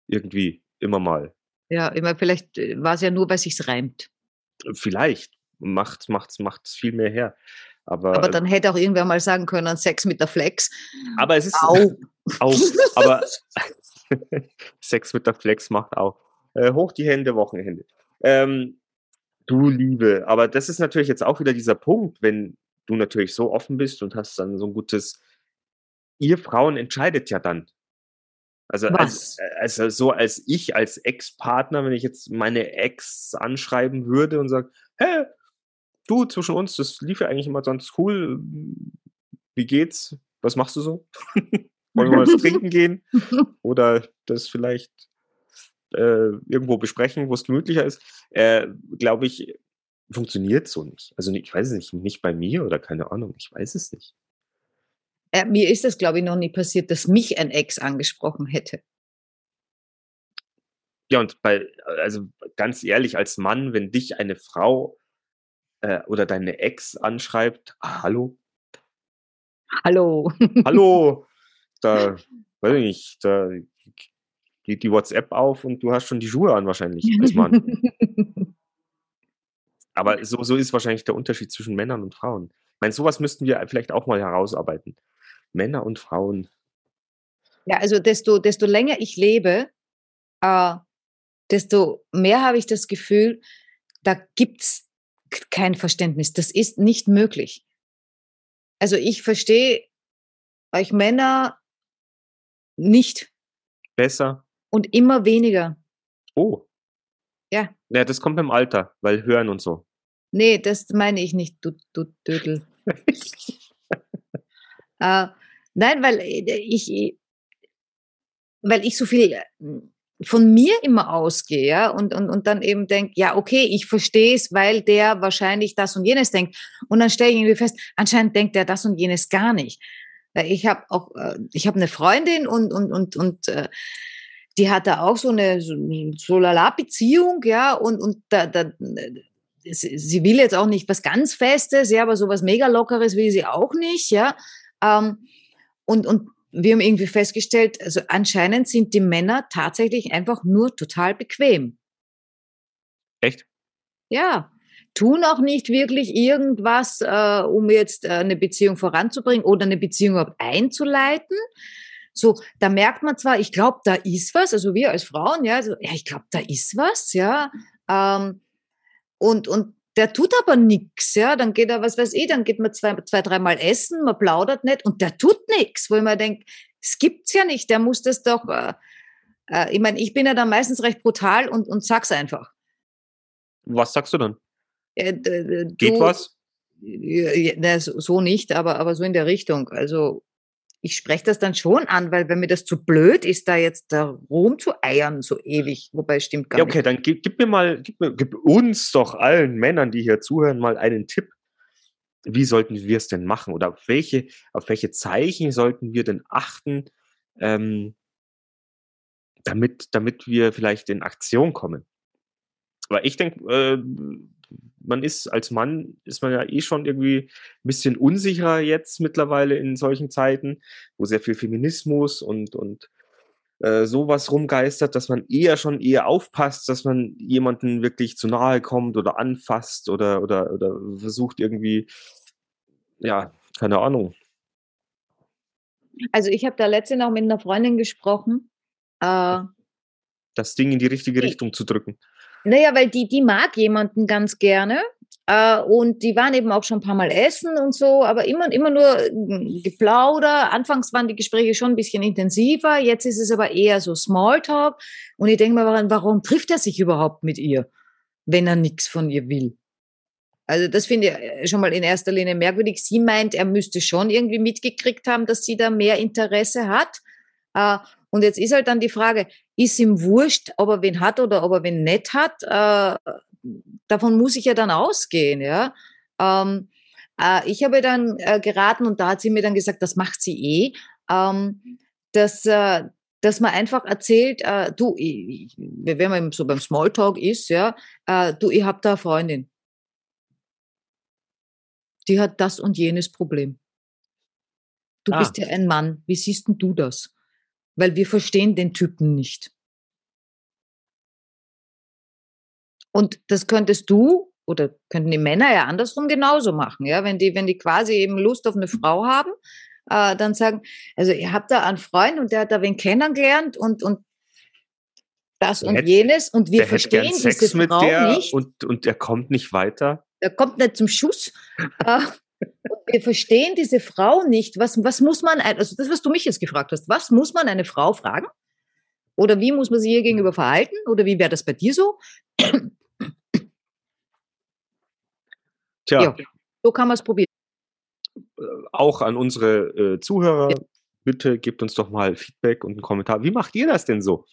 irgendwie immer mal. Ja, immer vielleicht äh, war es ja nur, weil sich's reimt. Vielleicht macht macht macht viel mehr her. Aber, aber dann hätte auch irgendwer mal sagen können, Sex mit der Flex. Aber es ist auch. auch aber Sex mit der Flex macht auch. Äh, hoch die Hände, Wochenende. Ähm, Du Liebe, aber das ist natürlich jetzt auch wieder dieser Punkt, wenn du natürlich so offen bist und hast dann so ein gutes, ihr Frauen entscheidet ja dann. Also als, also so als ich als Ex-Partner, wenn ich jetzt meine Ex anschreiben würde und sage, hä, du zwischen uns, das lief ja eigentlich immer ganz cool. Wie geht's? Was machst du so? Wollen wir mal was trinken gehen? Oder das vielleicht äh, irgendwo besprechen, wo es gemütlicher ist, äh, glaube ich, funktioniert so nicht. Also ich weiß es nicht, nicht bei mir oder keine Ahnung, ich weiß es nicht. Äh, mir ist das, glaube ich, noch nie passiert, dass mich ein Ex angesprochen hätte. Ja, und bei, also ganz ehrlich, als Mann, wenn dich eine Frau äh, oder deine Ex anschreibt, ah, hallo? Hallo. Hallo. Da, weiß ich nicht, da geht die WhatsApp auf und du hast schon die Schuhe an wahrscheinlich als Mann. Aber so, so ist wahrscheinlich der Unterschied zwischen Männern und Frauen. Ich meine, sowas müssten wir vielleicht auch mal herausarbeiten. Männer und Frauen. Ja, also desto, desto länger ich lebe, äh, desto mehr habe ich das Gefühl, da gibt es kein Verständnis. Das ist nicht möglich. Also ich verstehe euch Männer nicht. Besser? Und immer weniger. Oh. Ja. Ja, das kommt beim Alter, weil hören und so. Nee, das meine ich nicht, du, du Dödel. äh, nein, weil äh, ich, weil ich so viel äh, von mir immer ausgehe ja, und, und, und dann eben denke, ja, okay, ich verstehe es, weil der wahrscheinlich das und jenes denkt. Und dann stelle ich irgendwie fest, anscheinend denkt der das und jenes gar nicht. Ich habe auch, ich habe eine Freundin und, und, und, und die hatte auch so eine so, so lala Beziehung, ja, und, und da, da, sie, will jetzt auch nicht was ganz Festes, ja, aber sowas mega Lockeres will sie auch nicht, ja. Ähm, und, und wir haben irgendwie festgestellt, also anscheinend sind die Männer tatsächlich einfach nur total bequem. Echt? Ja, tun auch nicht wirklich irgendwas, äh, um jetzt äh, eine Beziehung voranzubringen oder eine Beziehung einzuleiten. So, da merkt man zwar, ich glaube, da ist was, also wir als Frauen, ja, also, ja, ich glaube, da ist was, ja. Ähm, und, und der tut aber nichts, ja. Dann geht er, was weiß ich, dann geht man zwei, zwei dreimal essen, man plaudert nicht und der tut nichts, wo ich mir denke, es gibt's ja nicht, der muss das doch, äh, äh, ich meine, ich bin ja dann meistens recht brutal und, und sag's einfach. Was sagst du dann? Äh, Geht du, was? Ja, ne, so nicht, aber, aber so in der Richtung. Also ich spreche das dann schon an, weil wenn mir das zu blöd ist, da jetzt da rumzueiern so ewig, wobei es stimmt gar Ja, okay, nicht. dann gib, gib mir mal, gib, mir, gib uns doch allen Männern, die hier zuhören, mal einen Tipp. Wie sollten wir es denn machen? Oder auf welche, auf welche Zeichen sollten wir denn achten, ähm, damit, damit wir vielleicht in Aktion kommen? Weil ich denke, äh, man ist als Mann, ist man ja eh schon irgendwie ein bisschen unsicherer jetzt mittlerweile in solchen Zeiten, wo sehr viel Feminismus und, und äh, sowas rumgeistert, dass man eher schon eher aufpasst, dass man jemanden wirklich zu nahe kommt oder anfasst oder, oder, oder versucht irgendwie, ja, keine Ahnung. Also ich habe da letztens auch mit einer Freundin gesprochen. Äh, das Ding in die richtige Richtung zu drücken. Naja, weil die, die mag jemanden ganz gerne. Äh, und die waren eben auch schon ein paar Mal essen und so, aber immer, immer nur äh, Geplauder. Anfangs waren die Gespräche schon ein bisschen intensiver, jetzt ist es aber eher so Smalltalk. Und ich denke mir, warum, trifft er sich überhaupt mit ihr, wenn er nichts von ihr will? Also das finde ich äh, schon mal in erster Linie merkwürdig. Sie meint, er müsste schon irgendwie mitgekriegt haben, dass sie da mehr Interesse hat. Und jetzt ist halt dann die Frage, ist ihm wurscht, ob er wen hat oder ob er wen nicht hat? Äh, davon muss ich ja dann ausgehen, ja. Ähm, äh, ich habe dann äh, geraten und da hat sie mir dann gesagt, das macht sie eh, ähm, dass, äh, dass man einfach erzählt, äh, du, ich, ich- wenn man so beim Smalltalk ist, ja, äh, du, ich habe da eine Freundin. Die hat das und jenes Problem. Du Ah. bist ja ein Mann. Wie siehst denn du das? Weil wir verstehen den Typen nicht. Und das könntest du oder könnten die Männer ja andersrum genauso machen, ja, wenn die, wenn die quasi eben Lust auf eine Frau haben, äh, dann sagen, also ihr habt da einen Freund und der hat da wen kennengelernt und, und das und hätte- jenes und wir verstehen Sex diese mit Frau der nicht. und, und der kommt nicht weiter. Der kommt nicht zum Schuss. Äh, und wir verstehen diese Frau nicht. Was, was muss man, also das, was du mich jetzt gefragt hast, was muss man eine Frau fragen? Oder wie muss man sie ihr gegenüber verhalten? Oder wie wäre das bei dir so? Tja, Ja. So kann man es probieren. auch an unsere äh, Zuhörer, bitte gebt uns doch mal Feedback und einen Kommentar. Wie macht ihr das denn so,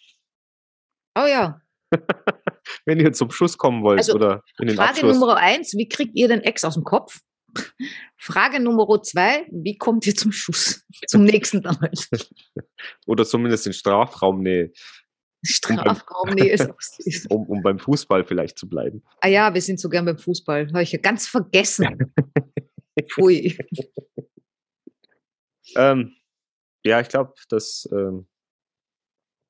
Oh ja. wenn ihr zum Schuss kommen wollt Also, oder in den Frage Abschluss? Nummer eins, wie kriegt ihr den Ex aus dem Kopf? Frage Nummer zwei, wie kommt ihr zum Schuss? Zum nächsten dann halt. Oder zumindest in Strafraumnähe, Strafraumnähe ist auch süß. um, um beim Fußball vielleicht zu bleiben. Ah ja, wir sind so gern beim Fußball. Habe ich ja ganz vergessen. Pfui. Ähm, ja, ich glaube, dass ähm,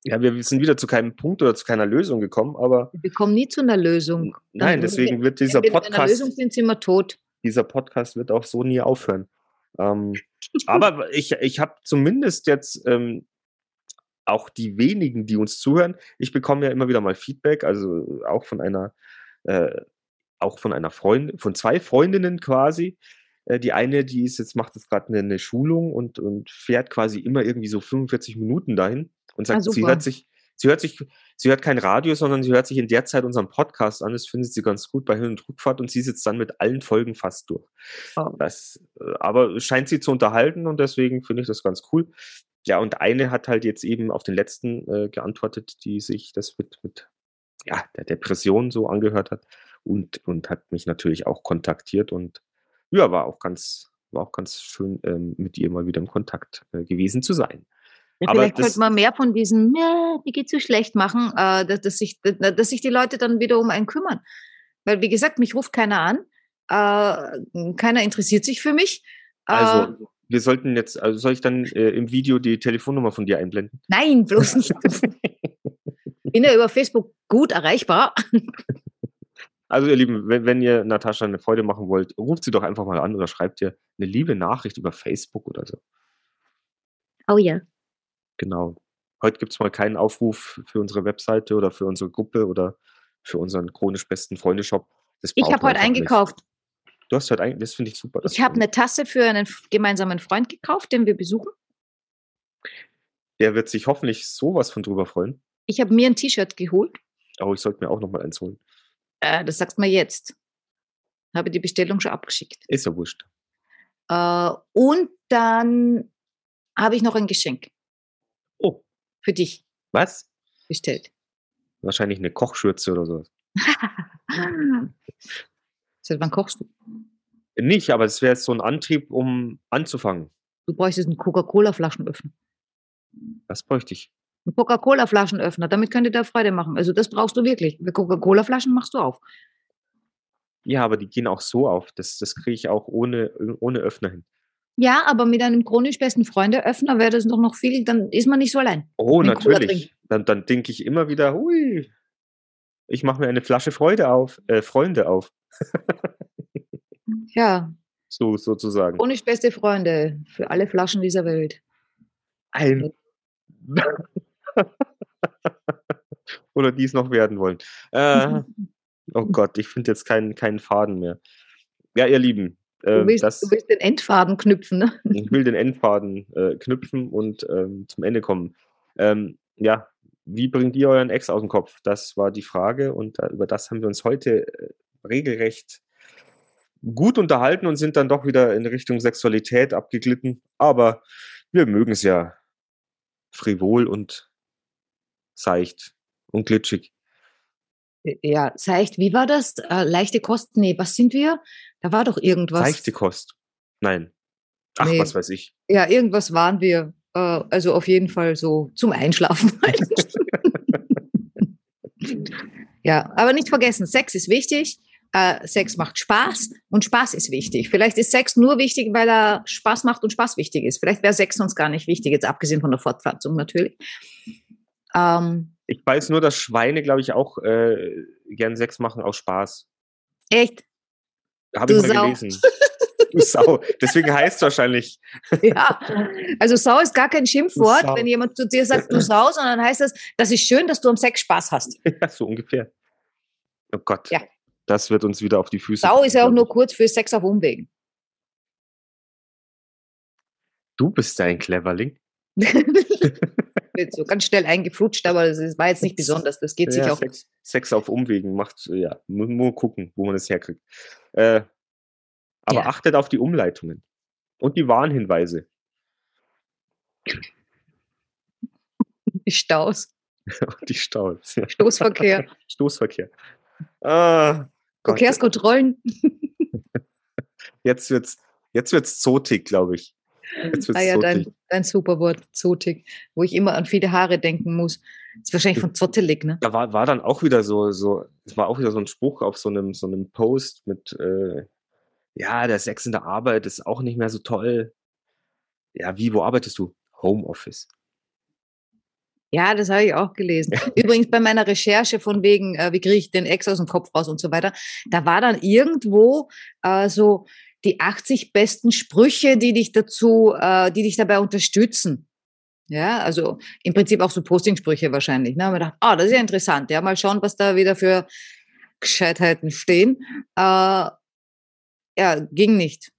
ja, wir sind wieder zu keinem Punkt oder zu keiner Lösung gekommen, aber Wir kommen nie zu einer Lösung. nein, deswegen wird dieser Wenn wir in einer Lösung Podcast, sind, sind wir tot. Dieser Podcast wird auch so nie aufhören. Ähm, aber ich, ich habe zumindest jetzt ähm, auch die wenigen, die uns zuhören, ich bekomme ja immer wieder mal Feedback, also auch von einer, äh, auch von einer Freundin, von zwei Freundinnen quasi. Äh, die eine, die ist jetzt, macht jetzt gerade eine, eine Schulung und, und fährt quasi immer irgendwie so 45 Minuten dahin und sagt, sie super. hört sich, sie hört sich, sie hört kein Radio, sondern sie hört sich in der Zeit unseren Podcast an. Das findet sie ganz gut bei Hin- und Rückfahrt und sie sitzt dann mit allen Folgen fast durch. Oh. Das, äh, aber es scheint sie zu unterhalten und deswegen finde ich das ganz cool. Ja, und eine hat halt jetzt eben auf den letzten äh, geantwortet, die sich das mit, mit ja, der Depression so angehört hat und, und hat mich natürlich auch kontaktiert und ja, war auch ganz, war auch ganz schön, ähm, mit ihr mal wieder im Kontakt äh, gewesen zu sein. Ja, vielleicht sollte man mehr von diesem, ja, mir geht's so schlecht machen, äh, dass, sich, dass sich die Leute dann wieder um einen kümmern. Weil, wie gesagt, mich ruft keiner an. Äh, keiner interessiert sich für mich. Äh, Also, wir sollten jetzt, also soll ich dann äh, im Video die Telefonnummer von dir einblenden? nein, bloß nicht. Bin ja über Facebook gut erreichbar. Also, ihr Lieben, wenn, wenn ihr Natascha eine Freude machen wollt, ruft sie doch einfach mal an oder schreibt ihr eine liebe Nachricht über Facebook oder so. Oh ja. Genau. Heute gibt es mal keinen Aufruf für unsere Webseite oder für unsere Gruppe oder für unseren chronisch besten Freundeshop. Ich habe heute einfach nicht. eingekauft. Du hast heute eigentlich, das finde ich super. Ich habe eine Tasse für einen gemeinsamen Freund gekauft, den wir besuchen. Der wird sich hoffentlich sowas von drüber freuen. Ich habe mir ein T-Shirt geholt. Oh, ich sollte mir auch noch mal eins holen. Äh, das sagst du mir jetzt. Habe die Bestellung schon abgeschickt. Ist ja wurscht. Äh, und dann habe ich noch ein Geschenk für dich was? bestellt. Wahrscheinlich eine Kochschürze oder so. Seit wann kochst du? Nicht, aber es wäre so ein Antrieb, um anzufangen. Du bräuchtest einen Coca-Cola-Flaschenöffner. Das bräuchte ich. Einen Coca-Cola-Flaschenöffner, damit könnte der Freude machen. Also das brauchst du wirklich. Coca-Cola-Flaschen machst du auf. Ja, aber die gehen auch so auf. Das, das kriege ich auch ohne, ohne Öffner hin. Ja, aber mit einem chronisch besten Freunde-Öffner wäre das doch noch viel, dann ist man nicht so allein. Oh, Wenn natürlich. Dann, dann denke ich immer wieder, hui, ich mache mir eine Flasche Freude auf, äh, Freunde auf, Ja, so sozusagen. chronisch beste Freunde für alle Flaschen dieser Welt. Ein. Oder die es noch werden wollen. Äh, oh Gott, ich finde jetzt keinen, keinen Faden mehr. Ja, ihr Lieben, Du äh, willst, das, du willst den Endfaden knüpfen, ne? ich will den Endfaden äh, knüpfen und ähm, zum Ende kommen. Ähm, ja, wie bringt ihr euren Ex aus dem Kopf? Das war die Frage und äh, über das haben wir uns heute äh, regelrecht gut unterhalten und sind dann doch wieder in Richtung Sexualität abgeglitten. Aber wir mögen es ja frivol und seicht und glitschig. Ja, seicht, wie war das? Äh, leichte Kosten? Nee, was sind wir? Da war doch irgendwas. Seichte Kost. Nein. Ach, Nee. was weiß ich. Ja, irgendwas waren wir. Äh, also auf jeden Fall so zum Einschlafen. ja, aber nicht vergessen, Sex ist wichtig. Äh, Sex macht Spaß und Spaß ist wichtig. Vielleicht ist Sex nur wichtig, weil er Spaß macht und Spaß wichtig ist. Vielleicht wäre Sex sonst gar nicht wichtig, jetzt abgesehen von der Fortpflanzung natürlich. Ähm, Ich weiß nur, dass Schweine, glaube ich, auch äh, gern Sex machen aus Spaß. echt? Habe ich mal Sau. gelesen. Du Sau. Deswegen heißt es wahrscheinlich. Ja. Also Sau ist gar kein Schimpfwort, wenn jemand zu dir sagt, du Sau, sondern heißt das, das ist schön, dass du am Sex Spaß hast. Ja, so ungefähr. Oh Gott. Ja. Das wird uns wieder auf die Füße. Sau ist ja auch nur kurz für Sex auf Umwegen. Du bist ja ein Cleverling. So ganz schnell eingeflutscht, aber das ist- war jetzt nicht besonders. Das geht sich Ja, auch. Sex, Sex auf Umwegen macht, ja, nur gucken, wo man es herkriegt. Äh, aber Ja. achtet auf die Umleitungen und die Warnhinweise. Die Staus, die Staus. Ja. Stoßverkehr, Stoßverkehr. Ah, Verkehrskontrollen. jetzt wird's, jetzt wird's zotig, glaube ich. Jetzt Ah ja, dein, dein super Wort, zotig, wo ich immer an viele Haare denken muss. Das ist wahrscheinlich von Zottelig, ne? Da war, war dann auch wieder so, so, es war auch wieder so ein Spruch auf so einem, so einem Post mit, äh, ja, der Sex in der Arbeit ist auch nicht mehr so toll. Ja, wie, wo arbeitest du? Homeoffice. Ja, das habe ich auch gelesen. Übrigens bei meiner Recherche von wegen, äh, wie kriege ich den Ex aus dem Kopf raus und so weiter, da war dann irgendwo äh, so die 80 besten Sprüche, die dich dazu, äh, die dich dabei unterstützen. Ja, also im Prinzip auch so Postingsprüche wahrscheinlich. Ne? Und man dachte, ah, das ist ja interessant. Ja, mal schauen, was da wieder für Gescheitheiten stehen. Äh, ja, ging nicht.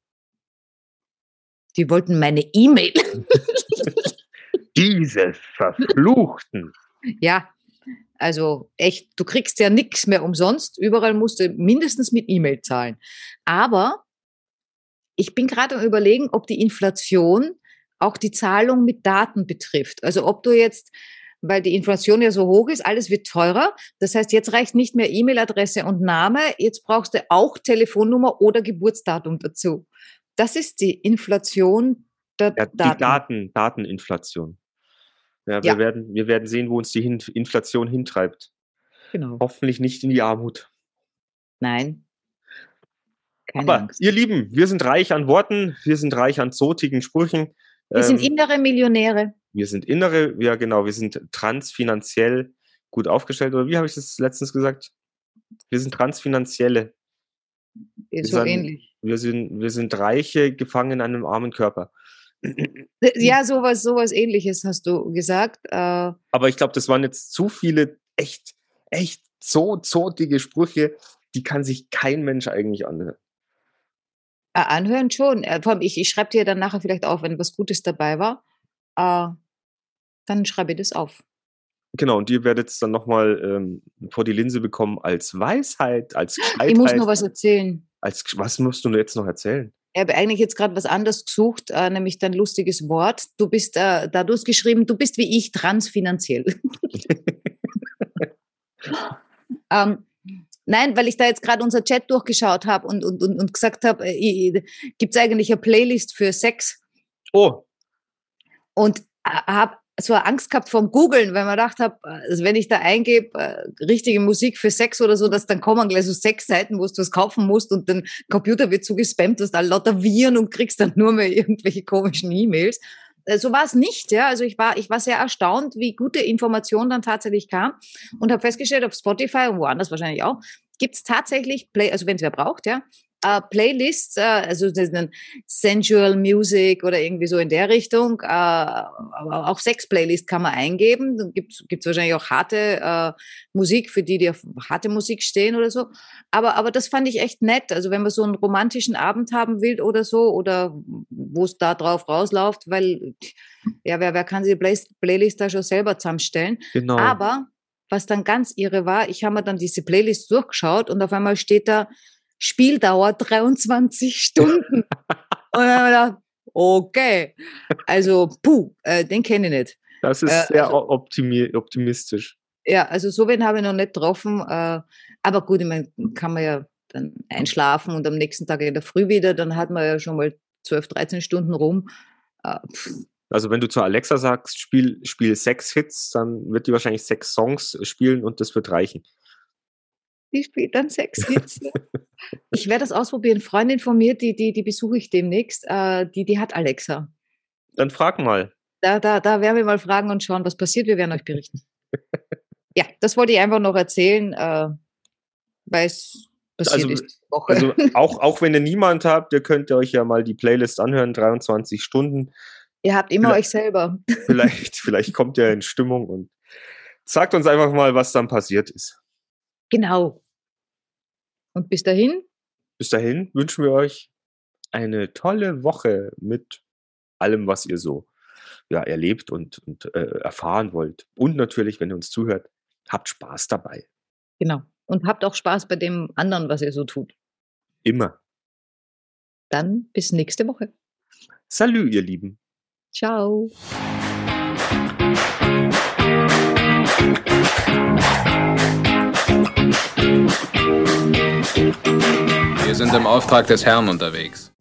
Die wollten meine E-Mail. Diese Verfluchten. Ja, also echt, du kriegst ja nichts mehr umsonst. Überall musst du mindestens mit E-Mail zahlen. Aber ich bin gerade am Überlegen, ob die Inflation auch die Zahlung mit Daten betrifft. Also ob du jetzt, weil die Inflation ja so hoch ist, alles wird teurer. Das heißt, jetzt reicht nicht mehr E-Mail-Adresse und Name, jetzt brauchst du auch Telefonnummer oder Geburtsdatum dazu. Das ist die Inflation der Ja, die Daten. Daten, Dateninflation. Ja, wir, Ja. Werden, wir werden sehen, wo uns die Inflation hintreibt. Genau. Hoffentlich nicht in die Armut. Nein. Keine Aber Angst. ihr Lieben, wir sind reich an Worten, wir sind reich an zotigen Sprüchen. Wir ähm, sind innere Millionäre. Wir sind innere, ja genau, wir sind transfinanziell gut aufgestellt. Oder wie habe ich das letztens gesagt? Wir sind transfinanzielle. Ist so sind, ähnlich. Wir sind, wir sind Reiche gefangen in einem armen Körper. Ja, sowas, sowas ähnliches hast du gesagt. Äh, Aber ich glaube, das waren jetzt zu viele echt, echt so zotige Sprüche, die kann sich kein Mensch eigentlich anhören. Äh, anhören schon. Äh, ich, ich schreibe dir dann nachher vielleicht auf, wenn was Gutes dabei war. Äh, dann schreibe ich das auf. Genau, und ihr werdet es dann nochmal ähm, vor die Linse bekommen als Weisheit, als Gescheitheit. Ich muss noch was erzählen. Als, was musst du jetzt noch erzählen? Ich habe eigentlich jetzt gerade was anderes gesucht, äh, nämlich dein lustiges Wort. Du bist, äh, da du es geschrieben, du bist wie ich transfinanziell. ähm, nein, weil ich da jetzt gerade unser Chat durchgeschaut habe und, und, und, und gesagt habe, äh, gibt es eigentlich eine Playlist für Sex? Oh. Und äh, habe so Angst gehabt vom Googlen, weil man gedacht habe, also wenn ich da eingebe, äh, richtige Musik für Sex oder so, dass dann kommen gleich so sechs Seiten, wo du was kaufen musst und dein Computer wird zugespammt, du hast da lauter Viren und kriegst dann nur mehr irgendwelche komischen E-Mails. Äh, so war es nicht, ja. Also ich war, ich war sehr erstaunt, wie gute Information dann tatsächlich kam und habe festgestellt, auf Spotify und woanders wahrscheinlich auch, gibt es tatsächlich Play, also wenn es wer braucht, ja, äh, Playlists, äh, also Sensual Music oder irgendwie so in der Richtung, äh, aber auch Sex-Playlist kann man eingeben. Dann gibt es wahrscheinlich auch harte äh, Musik, für die, die auf harte Musik stehen oder so. Aber, aber das fand ich echt nett. Also wenn man so einen romantischen Abend haben will oder so, oder wo es da drauf rausläuft, weil ja, wer, wer kann sich die Play Playlist da schon selber zusammenstellen? Genau. Aber was dann ganz irre war, ich habe mir dann diese Playlist durchgeschaut und auf einmal steht da Spieldauer 23 Stunden. und dann habe ich gedacht, okay, also puh, äh, den kenne ich nicht. Das ist äh, sehr also, optimi optimistisch. Ja, also so wen habe ich noch nicht getroffen. Äh, aber gut, ich meine, kann man ja dann einschlafen und am nächsten Tag in der Früh wieder, dann hat man ja schon mal 12, 13 Stunden rum. Äh, also wenn du zu Alexa sagst, spiel, spiel sechs Hits, dann wird die wahrscheinlich sechs Songs spielen und das wird reichen die spielt dann Sexwitze. ich werde das ausprobieren. Freundin von mir, die, die, die besuche ich demnächst, äh, die, die hat Alexa. Dann frag mal. Da, da, da werden wir mal fragen und schauen, was passiert. Wir werden euch berichten. ja, das wollte ich einfach noch erzählen, äh, weil es passiert also, ist. Also auch, auch wenn ihr niemand habt, ihr könnt euch ja mal die Playlist anhören, 23 Stunden. Ihr habt immer vielleicht, euch selber. vielleicht, vielleicht kommt ihr in Stimmung und sagt uns einfach mal, was dann passiert ist. Genau. Und bis dahin? Bis dahin wünschen wir euch eine tolle Woche mit allem, was ihr so ja, erlebt und, und äh, erfahren wollt. Und natürlich, wenn ihr uns zuhört, habt Spaß dabei. Genau. Und habt auch Spaß bei dem anderen, was ihr so tut. Immer. Dann bis nächste Woche. Salü, ihr Lieben. Ciao. Sind im Auftrag des Herrn unterwegs.